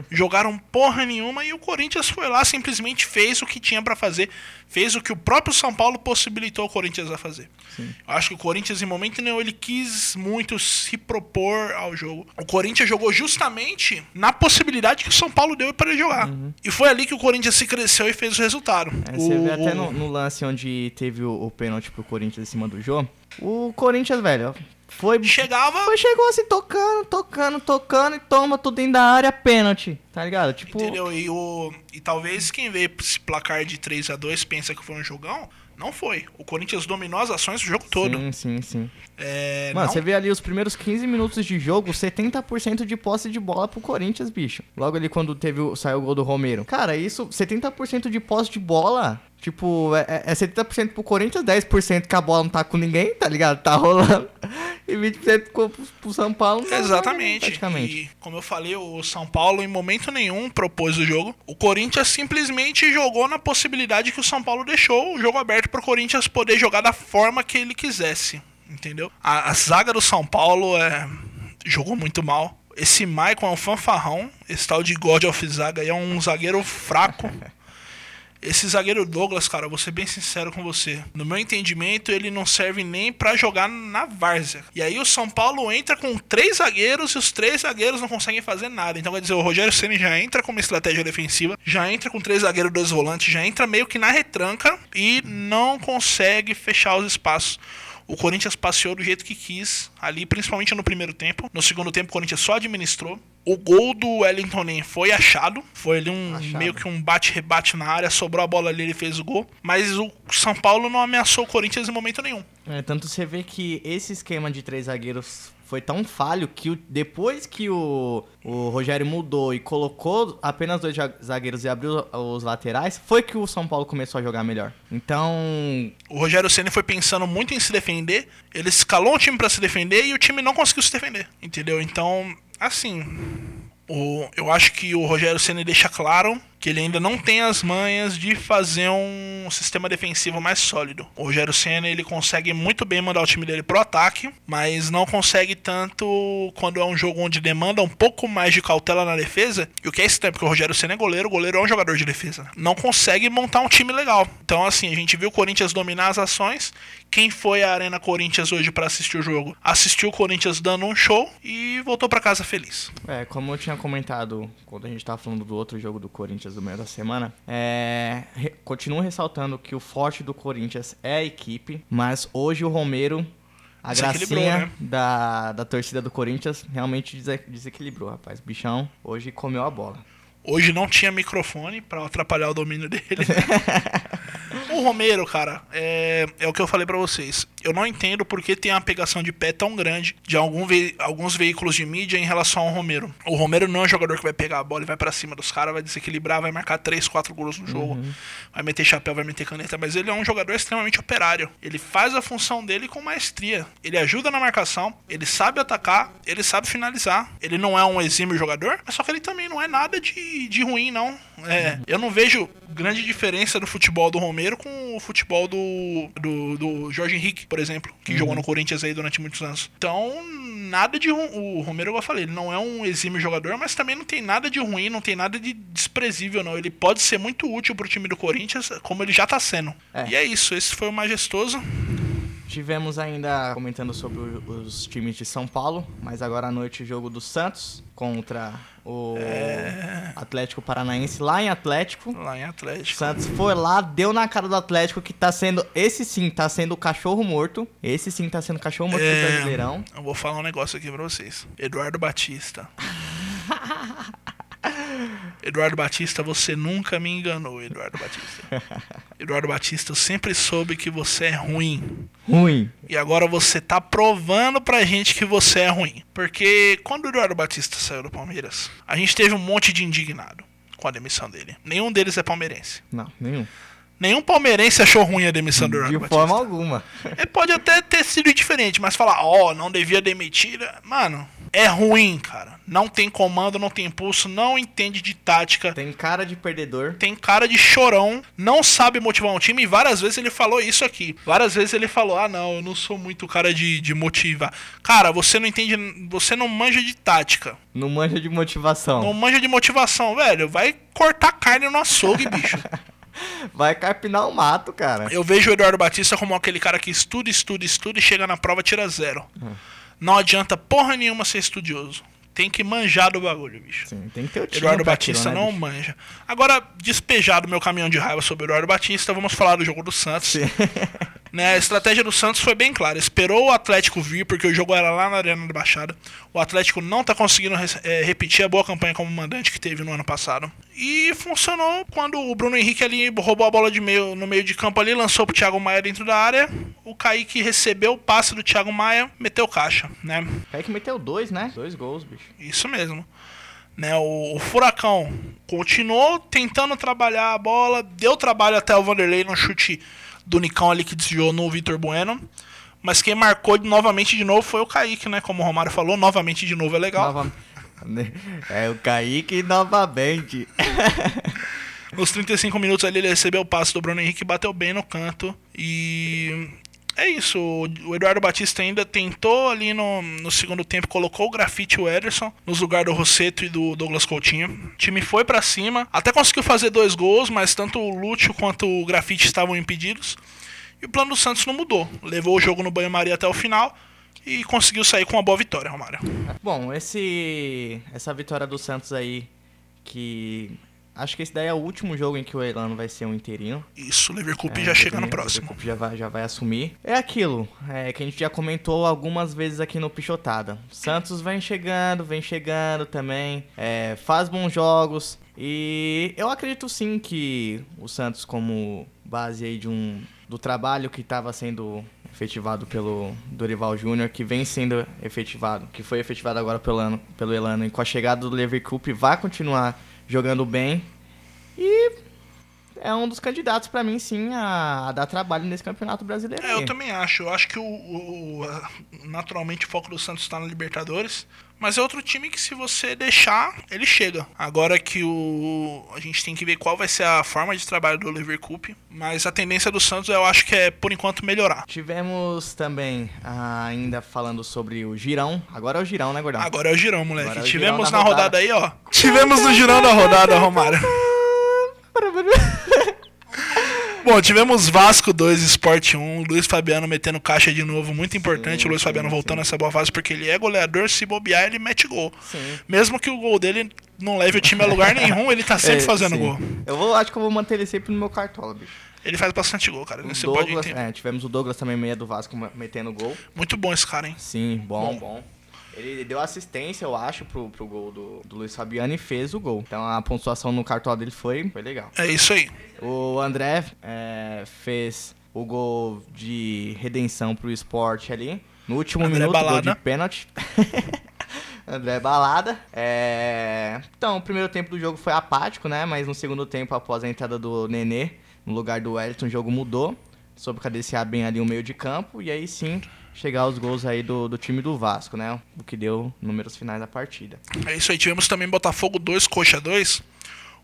jogaram porra nenhuma e o Corinthians foi lá, simplesmente fez o que tinha pra fazer, fez o que o próprio São Paulo possibilitou o Corinthians a fazer. Eu acho que o Corinthians, em momento nenhum, ele quis muito se propor ao jogo. O Corinthians jogou justamente na possibilidade que o São Paulo deu para ele jogar. E foi ali que o Corinthians se cresceu e fez o resultado. É, você o, vê até no, no lance onde teve o, o pênalti pro Corinthians em cima do Jô. O Corinthians, velho, foi. Chegava, Foi, chegou assim, tocando, tocando, tocando e toma tudo dentro da área, pênalti. Tá ligado? Tipo. Entendeu? E, o, e talvez quem vê esse placar de 3 a 2 pensa que foi um jogão. Não foi. O Corinthians dominou as ações o jogo todo. Sim, sim, sim. É, Mano, não- você vê ali os primeiros 15 minutos de jogo, 70% de posse de bola pro Corinthians, bicho. Logo ali quando teve o, saiu o gol do Romero. Cara, isso, 70% de posse de bola, tipo, é, é 70% pro Corinthians, 10% que a bola não tá com ninguém, tá ligado? Tá rolando. *laughs* E 20% pro, pro São Paulo. não, Exatamente. Praticamente. E, como eu falei, o São Paulo em momento nenhum propôs o jogo. O Corinthians simplesmente jogou na possibilidade que o São Paulo deixou o jogo aberto para o Corinthians poder jogar da forma que ele quisesse. Entendeu? A, a zaga do São Paulo é, jogou muito mal. Esse Maicon é um fanfarrão. Esse tal de God of Zaga aí é um zagueiro fraco. *laughs* Esse zagueiro Douglas, cara, vou ser bem sincero com você. No meu entendimento, ele não serve nem pra jogar na várzea. E aí o São Paulo entra com três zagueiros e os três zagueiros não conseguem fazer nada. Então quer dizer, o Rogério Ceni já entra com uma estratégia defensiva, já entra com três zagueiros, dois volantes, já entra meio que na retranca e não consegue fechar os espaços. O Corinthians passeou do jeito que quis, ali principalmente no primeiro tempo. No segundo tempo, o Corinthians só administrou. O gol do Wellington Nem foi achado. Foi ali um Achado. meio que um bate-rebate na área, sobrou a bola ali, ele fez o gol. Mas o São Paulo não ameaçou o Corinthians em momento nenhum. É, tanto você vê que esse esquema de três zagueiros foi tão falho que o- depois que o, o Rogério mudou e colocou apenas dois zagueiros e abriu os laterais, foi que o São Paulo começou a jogar melhor. Então, O Rogério Ceni foi pensando muito em se defender. Ele escalou o time pra se defender e o time não conseguiu se defender. Entendeu? Então, assim. o- eu acho que o Rogério Ceni deixa claro que ele ainda não tem as manhas de fazer um sistema defensivo mais sólido. O Rogério Ceni ele consegue muito bem mandar o time dele pro ataque, mas não consegue tanto quando é um jogo onde demanda um pouco mais de cautela na defesa. E o que é estranho, porque o Rogério Ceni é goleiro, o goleiro é um jogador de defesa. Não consegue montar um time legal. Então, assim, a gente viu o Corinthians dominar as ações. Quem foi à Arena Corinthians hoje pra assistir o jogo? Assistiu o Corinthians dando um show e voltou pra casa feliz. é, como eu tinha comentado quando a gente tava falando do outro jogo do Corinthians do meio da semana, é, re- continuo ressaltando que o forte do Corinthians é a equipe, mas hoje o Romero A gracinha né? da, da torcida do Corinthians realmente dese- desequilibrou, rapaz. Bichão hoje comeu a bola. Hoje não tinha microfone pra atrapalhar o domínio dele. *laughs* o Romero, cara, é, é o que eu falei pra vocês. Eu não entendo porque tem uma pegação de pé tão grande de algum vei- alguns veículos de mídia em relação ao Romero. O Romero não é um jogador que vai pegar a bola e vai pra cima dos caras, vai desequilibrar, vai marcar 3, 4 gols no jogo, vai meter chapéu, vai meter caneta, mas ele é um jogador extremamente operário. Ele faz a função dele com maestria. Ele ajuda na marcação, ele sabe atacar, ele sabe finalizar. Ele não é um exímio jogador, mas só que ele também não é nada de, de ruim, não. É, eu não vejo grande diferença do futebol do Romero com o futebol do, do, do Jorge Henrique, por exemplo, que jogou no Corinthians aí durante muitos anos. Então, nada de ruim. O Romero, igual eu falei, ele não é um exímio jogador, mas também não tem nada de ruim, não tem nada de desprezível, não. Ele pode ser muito útil pro time do Corinthians, como ele já tá sendo. É. E é isso, esse foi o majestoso. Tivemos ainda comentando sobre os times de São Paulo, mas agora à noite o jogo do Santos contra o Atlético Paranaense lá em Atlético. Lá em Atlético. Santos foi lá, deu na cara do Atlético que tá sendo. Esse sim tá sendo o cachorro morto. Esse sim tá sendo o cachorro morto do É. Brasileirão. Eu vou falar um negócio aqui pra vocês. Eduardo Batista. *laughs* Eduardo Batista, você nunca me enganou, Eduardo Batista. *laughs* Eduardo Batista, eu sempre soube que você é ruim. Ruim. E agora você tá provando pra gente que você é ruim. Porque quando o Eduardo Batista saiu do Palmeiras, a gente teve um monte de indignado com a demissão dele. Nenhum deles é palmeirense. Não, nenhum. Nenhum palmeirense achou ruim a demissão do De Eduardo Batista. forma alguma. Ele pode até ter sido diferente, mas falar, ó, não devia demitir. Mano, é ruim, cara. Não tem comando, não tem impulso, não entende de tática. Tem cara de perdedor. Tem cara de chorão, não sabe motivar um time. E várias vezes ele falou isso aqui. Várias vezes ele falou: Ah, não, eu não sou muito cara de, de motivar. Cara, você não entende, você não manja de tática. Não manja de motivação. Não manja de motivação, velho. Vai cortar carne no açougue, bicho. *laughs* Vai carpinar o mato, cara. Eu vejo o Eduardo Batista como aquele cara que estuda, estuda, estuda e chega na prova tira zero. Não adianta porra nenhuma ser estudioso. Tem que manjar do bagulho, bicho. Sim, tem que ter o time Eduardo Batista né, não bicho? manja. Agora, despejado meu caminhão de raiva sobre o Eduardo Batista, vamos falar do jogo do Santos. Sim. *laughs* Né, a estratégia do Santos foi bem clara. Esperou o Atlético vir, porque o jogo era lá na Arena da Baixada. O Atlético não tá conseguindo eh, repetir a boa campanha como mandante que teve no ano passado. E funcionou quando o Bruno Henrique ali roubou a bola de meio, no meio de campo ali, lançou pro Thiago Maia dentro da área. O Kaique recebeu o passe do Thiago Maia, meteu caixa, né? Kaique meteu dois, né? Dois gols, bicho. Isso mesmo. Né, o, o Furacão continuou tentando trabalhar a bola, deu trabalho até o Vanderlei no chute do Nicão ali que desviou no Vitor Bueno. Mas quem marcou novamente de novo foi o Kaique, né? Como o Romário falou, novamente de novo é legal. Nova- *laughs* É o Kaique novamente. Nos 35 minutos ali ele recebeu o passe do Bruno Henrique, bateu bem no canto. E é isso. O Eduardo Batista ainda tentou ali no, no segundo tempo, colocou o grafite e o Ederson nos lugares do Rosseto e do Douglas Coutinho. O time foi pra cima, até conseguiu fazer dois gols, mas tanto o Lúcio quanto o grafite estavam impedidos. E o plano do Santos não mudou. Levou o jogo no banho-maria até o final e conseguiu sair com uma boa vitória, Romário. Bom, esse essa vitória do Santos aí, que acho que esse daí é o último jogo em que o Elano vai ser um interino. Isso, o Leverkusen É, já chega no o próximo. Liverpool Já vai, já vai assumir. É aquilo é, que a gente já comentou algumas vezes aqui no Pichotada. Santos vem chegando, vem chegando também. é, faz bons jogos. E eu acredito sim que o Santos, como base aí de um do trabalho que estava sendo efetivado pelo Dorival Júnior, que vem sendo efetivado, que foi efetivado agora pelo, pelo Elano, e com a chegada do Leverkusen vai continuar jogando bem. E é um dos candidatos pra mim, sim, a, a dar trabalho nesse campeonato brasileiro. É, eu também acho. Eu acho que o, o- naturalmente o foco do Santos está na Libertadores. Mas é outro time que se você deixar, ele chega. Agora que o. A gente tem que ver qual vai ser a forma de trabalho do Leverkusen. Mas a tendência do Santos eu acho que é, por enquanto, melhorar. Tivemos também, ah, ainda falando sobre o girão. Agora é o girão, né, Gordão? Agora é o girão, moleque. É o Tivemos girão na da rodada. rodada. aí, ó. Tivemos no girão da rodada, Romário. *laughs* Bom, tivemos Vasco 2, Sport 1, Luiz Fabiano metendo caixa de novo, muito importante Sim, o Luiz sim, Fabiano sim. voltando nessa boa fase, porque ele é goleador, se bobear, ele mete gol. Sim. Mesmo que o gol dele não leve o time a lugar nenhum, ele tá sempre *laughs* É, fazendo sim. gol. Eu vou, acho que eu vou manter ele sempre no meu cartola, bicho. Ele faz bastante gol, cara. Você pode Douglas, entender. é, tivemos o Douglas também, meia do Vasco, metendo gol. Muito bom esse cara, hein? Sim, bom, Bom. bom. Ele deu assistência, eu acho, pro, pro gol do, do Luiz Fabiano e fez o gol. Então a pontuação no cartola dele foi, foi legal. É isso aí. O André é, fez o gol de redenção pro esporte ali. No último André minuto, gol Balada. de pênalti. *laughs* André Balada. É, Então, o primeiro tempo do jogo foi apático, né? Mas no segundo tempo, após a entrada do Nenê, no lugar do Wellington, o jogo mudou. Soube cadenciar bem ali o meio de campo. E aí sim, chegar os gols aí do, do time do Vasco, né? O que deu números finais da partida. É isso aí. Tivemos também Botafogo 2, Coxa 2,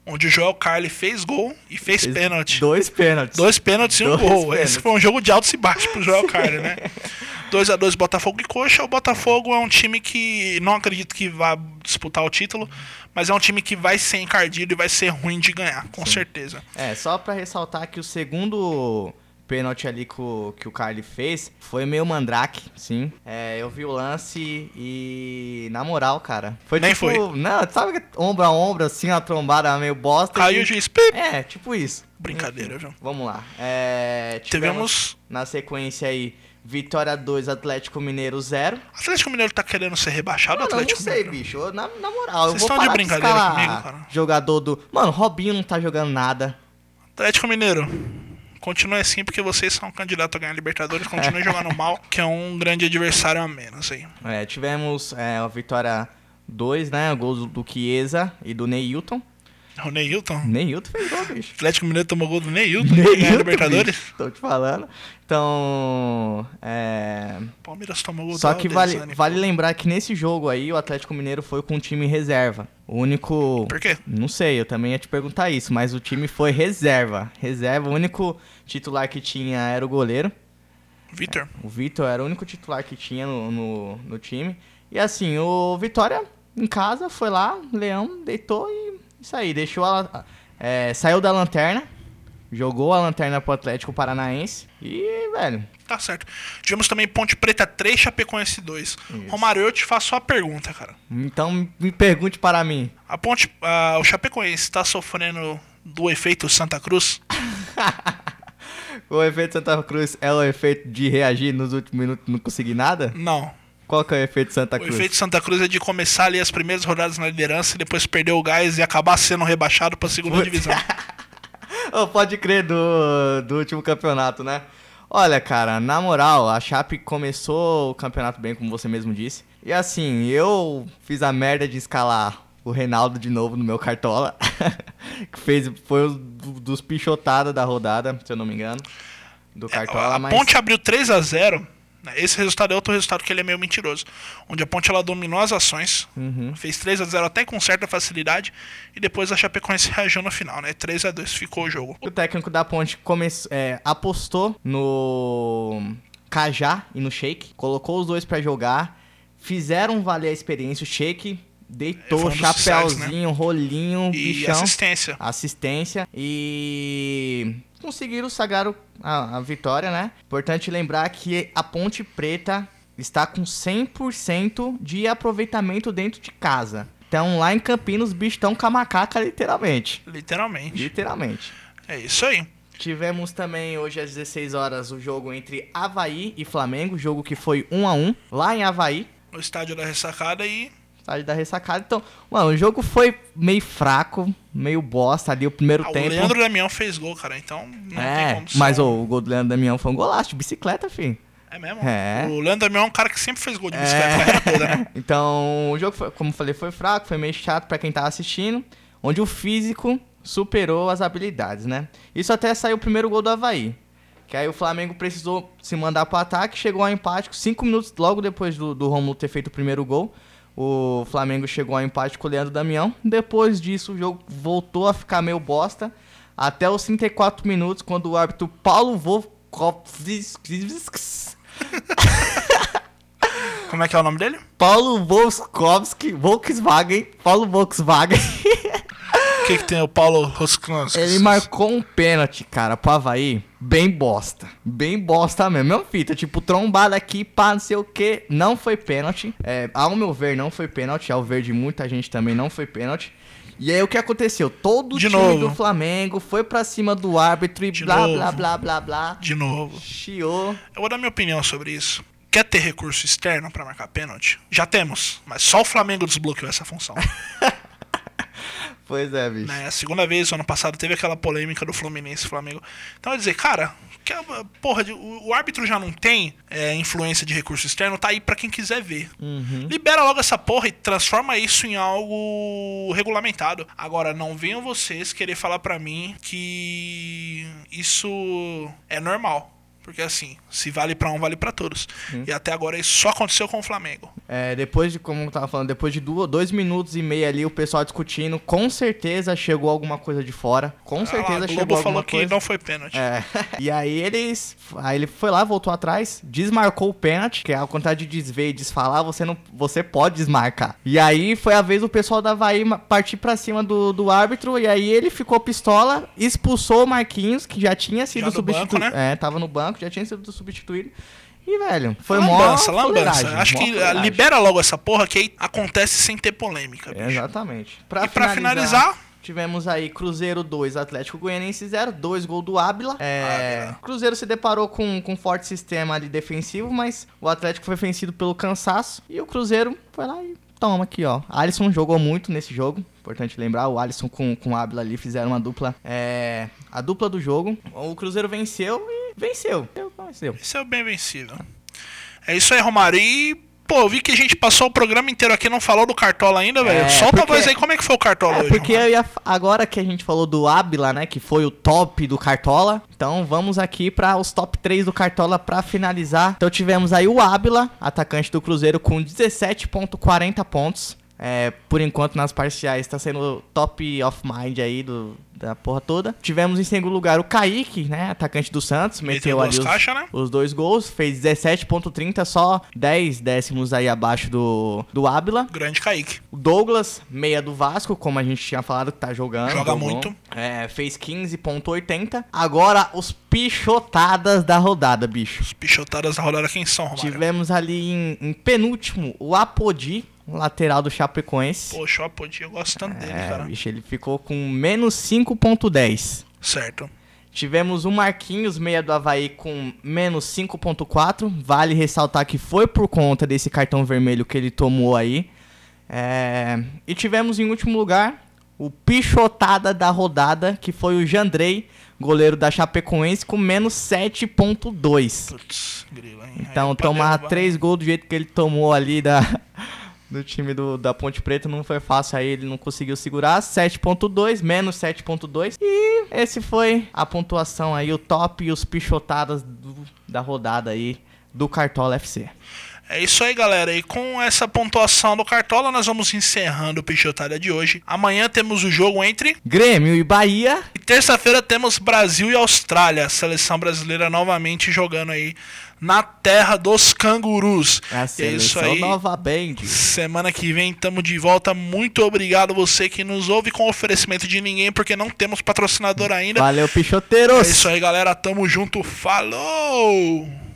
onde o Joel Carli fez gol e fez, Fez pênalti. Dois pênaltis. Dois pênaltis e um gol. pênaltis. Esse foi um jogo de altos e baixos pro Joel Carli, né? *laughs* 2 a 2 Botafogo e Coxa. O Botafogo é um time que não acredito que vá disputar o título, mas é um time que vai ser encardido e vai ser ruim de ganhar, com certeza. É, só pra ressaltar que o segundo pênalti ali que o, que o Carly fez foi meio mandrake, sim. É, eu vi o lance e. Na moral, cara. Foi Nem tipo. foi. Não, sabe que ombro a ombro, assim, uma trombada meio bosta. Aí e- o juiz, É, tipo isso. brincadeira, viu? Vamos lá. É, Tivemos. na sequência aí. Vitória 2, Atlético Mineiro 0. Atlético Mineiro tá querendo ser rebaixado, Mano, eu Atlético não sei, Mineiro. bicho. Eu, na, na moral, eu Vocês vou estão de brincadeira comigo, cara? Jogador do... Mano, Robinho não tá jogando nada. Atlético Mineiro. Continue assim porque vocês são candidatos a ganhar Libertadores. Continue jogando mal, *laughs* que é um grande adversário a menos aí. É, tivemos é, a vitória 2, né? Gols do, do Chiesa e do Neilton. O Neilton. Neilton fez gol, bicho. Atlético Mineiro tomou gol do Neilton. ganhar Libertadores. bicho, Tô te falando. Então, é... Palmeiras tomou gol Só que vale, vale lembrar que nesse jogo aí, o Atlético Mineiro foi com um time reserva. O único... Por quê? Não sei, eu também ia te perguntar isso, mas o time foi reserva. Reserva, o único titular que tinha era o goleiro. Vitor. O Vitor era o único titular que tinha no, no, no time. E assim, o Vitória em casa foi lá, Leão deitou e isso aí, deixou a. é, saiu da lanterna, jogou a lanterna pro Atlético Paranaense e, velho, Tá certo. Tivemos também Ponte Preta 3, Chapecoense 2. Isso. Romário, eu te faço uma pergunta, cara. então me pergunte para mim. A Ponte, o Chapecoense tá sofrendo do efeito Santa Cruz? *laughs* O efeito Santa Cruz é o efeito de reagir nos últimos minutos e não conseguir nada? Não. Qual que é o efeito Santa O Cruz? efeito Santa Cruz é de começar ali as primeiras rodadas na liderança e depois perder o gás e acabar sendo rebaixado pra segunda *laughs* divisão. Oh, pode crer do, do último campeonato, né? Olha, cara, na moral, a Chape começou o campeonato bem, como você mesmo disse. E assim, eu fiz a merda de escalar o Reinaldo de novo no meu cartola. *laughs* que fez, foi um do- dos pichotadas da rodada, se eu não me engano. Do cartola, É, a mas. Ponte abriu 3 a 0 né? Esse resultado é outro resultado que ele é meio mentiroso. Onde a Ponte ela dominou as ações, Uhum. fez 3 a 0 até com certa facilidade e depois a Chapecoense *laughs* reagiu no final, né? 3 a 2 ficou o jogo. O técnico da Ponte come... é, apostou no Cajá e no Shake, colocou os dois pra jogar, fizeram valer a experiência. O Shake deitou, Foi um destaques, chapéuzinho, rolinho, E bichão, assistência. assistência e conseguiram sagrar o- a, a vitória, né? Importante lembrar que a Ponte Preta está com 100% de aproveitamento dentro de casa. Então lá em Campinos, os bichos estão com a macaca, literalmente. Literalmente. Literalmente. É isso aí. Tivemos também hoje às 16 horas o jogo entre Havaí e Flamengo, jogo que foi 1 a 1 lá em Havaí, No estádio da ressacada e. estádio da ressacada. Então, mano, o jogo foi meio fraco, meio bosta ali o primeiro Ah, o tempo. Leandro Damião fez gol, cara. Então não tem é, como mas ô, o gol do Leandro Damião foi um golaço de bicicleta, filho. É mesmo? É. O Leandro Damião é um cara que sempre fez gol de bicicleta. É. toda, né? *laughs* Então, o jogo, foi, como eu falei, foi fraco, foi meio chato pra quem tava assistindo, onde o físico superou as habilidades, né? Isso até saiu o primeiro gol do Havaí. Que aí o Flamengo precisou se mandar pro ataque, chegou ao empate, cinco minutos logo depois do, do Romulo ter feito o primeiro gol. O Flamengo chegou ao empate com o Leandro Damião. Depois disso, o jogo voltou a ficar meio bosta. Até os 34 minutos, quando o árbitro Paulo Volkovskis Como é que é o nome dele? Paulo Volkovski, Volkswagen, Paulo Volkswagen, *laughs* que, que tem o Paulo Rosclans? ele marcou um pênalti, cara, pro Havaí, bem bosta, bem bosta mesmo, mesmo fita, tipo, trombada aqui, pá, não sei o que, não foi pênalti, é, ao meu ver, não foi pênalti, ao ver de muita gente também não foi pênalti, E aí o que aconteceu? Todo o time novo. do Flamengo foi pra cima do árbitro e De blá, novo. blá, blá, blá, blá. De novo. Chiou. Eu vou dar minha opinião sobre isso. Quer ter recurso externo pra marcar pênalti? Já temos, mas só o Flamengo desbloqueou essa função. *laughs* Pois é, bicho. né? A segunda vez, ano passado, teve aquela polêmica do Fluminense e Flamengo. Então, eu dizer, cara, que, porra, o, o árbitro já não tem é, influência de recurso externo, tá aí pra quem quiser ver. Uhum. Libera logo essa porra e transforma isso em algo regulamentado. Agora, não venham vocês querer falar pra mim que isso é normal. Porque assim, se vale pra um, vale pra todos. E até agora isso só aconteceu com o Flamengo. É, depois de, como eu tava falando, depois de duas, dois minutos e meio ali, o pessoal discutindo, com certeza chegou alguma coisa de fora. Com Ah, certeza a chegou Globo alguma falou que coisa. não foi pênalti. É. *laughs* E aí eles. Aí ele foi lá, voltou atrás, desmarcou o pênalti, que é a quantidade de desver e desfalar, você não. Você pode desmarcar. E aí foi a vez do pessoal da Havaí partir pra cima do, do árbitro, e aí ele ficou pistola, expulsou o Marquinhos, que já tinha sido substituído. né? É, tava no banco, já tinha sido substituído. E, velho, foi lambança, mó lambança. Acho mó que fuleiragem. libera logo essa porra que aí acontece sem ter polêmica, bicho. Exatamente. E pra finalizar, Tivemos aí Cruzeiro 2, Atlético Goianiense 0, 2 gols do Ábila. É, Ábila. Cruzeiro se deparou com, com um forte sistema ali defensivo, mas o Atlético foi vencido pelo cansaço. E o Cruzeiro foi lá e toma aqui, ó. Alisson jogou muito nesse jogo. Importante lembrar, o Alisson com, com o Ábila ali fizeram uma dupla. É, a dupla do jogo. O Cruzeiro venceu e venceu. Venceu. esse é bem vencido. É isso aí, Romário. E, pô, eu vi que a gente passou o programa inteiro aqui e não falou do Cartola ainda, velho. É, Solta a porque- voz aí, como é que foi o Cartola É, hoje? porque ia, agora que a gente falou do Ábila, né, que foi o top do Cartola, então vamos aqui para os top 3 do Cartola para finalizar. Então tivemos aí o Ábila, atacante do Cruzeiro com 17.40 pontos. É, por enquanto nas parciais está sendo top of mind aí do, da porra toda. Tivemos em segundo lugar o Kaique, né, atacante do Santos, Meteu ali os, caixas, né? os dois gols, fez 17.30, só 10 décimos aí abaixo do, do Ábila. Grande Kaique. O Douglas, meia do Vasco, como a gente tinha falado que tá jogando. Joga jogou. muito. É, fez 15.80. Agora os pichotadas da rodada, bicho. Os pichotadas da rodada quem são, Romário? Tivemos ali em, em penúltimo o Apodi, lateral do Chapecoense. Poxa, o Apodi, eu gosto tanto dele, é, cara. bicho, ele ficou com menos 5.10. Certo. Tivemos o Marquinhos, meia do Havaí, com menos 5.4. Vale ressaltar que foi por conta desse cartão vermelho que ele tomou aí. É, E tivemos em último lugar o pichotada da rodada, que foi o Jandrei, goleiro da Chapecoense, com menos 7.2. Putz, grilo, hein? Aí Então o tomar três gols do jeito que ele tomou ali da, do time do, da Ponte Preta não foi fácil, aí ele não conseguiu segurar. 7.2, menos 7.2. E esse foi a pontuação aí, o top e os pichotadas do- da rodada aí do Cartola FC. É isso aí, galera. E com essa pontuação do Cartola, nós vamos encerrando o Pichotada de hoje. Amanhã temos o jogo entre. Grêmio e Bahia. E terça-feira temos Brasil e Austrália. A seleção brasileira novamente jogando aí na terra dos cangurus. A é isso aí. Nova Band. Semana que vem estamos de volta. Muito obrigado você que nos ouve com oferecimento de ninguém, porque não temos patrocinador ainda. Valeu, É pichoteiros! isso aí, galera. Tamo junto. Falou!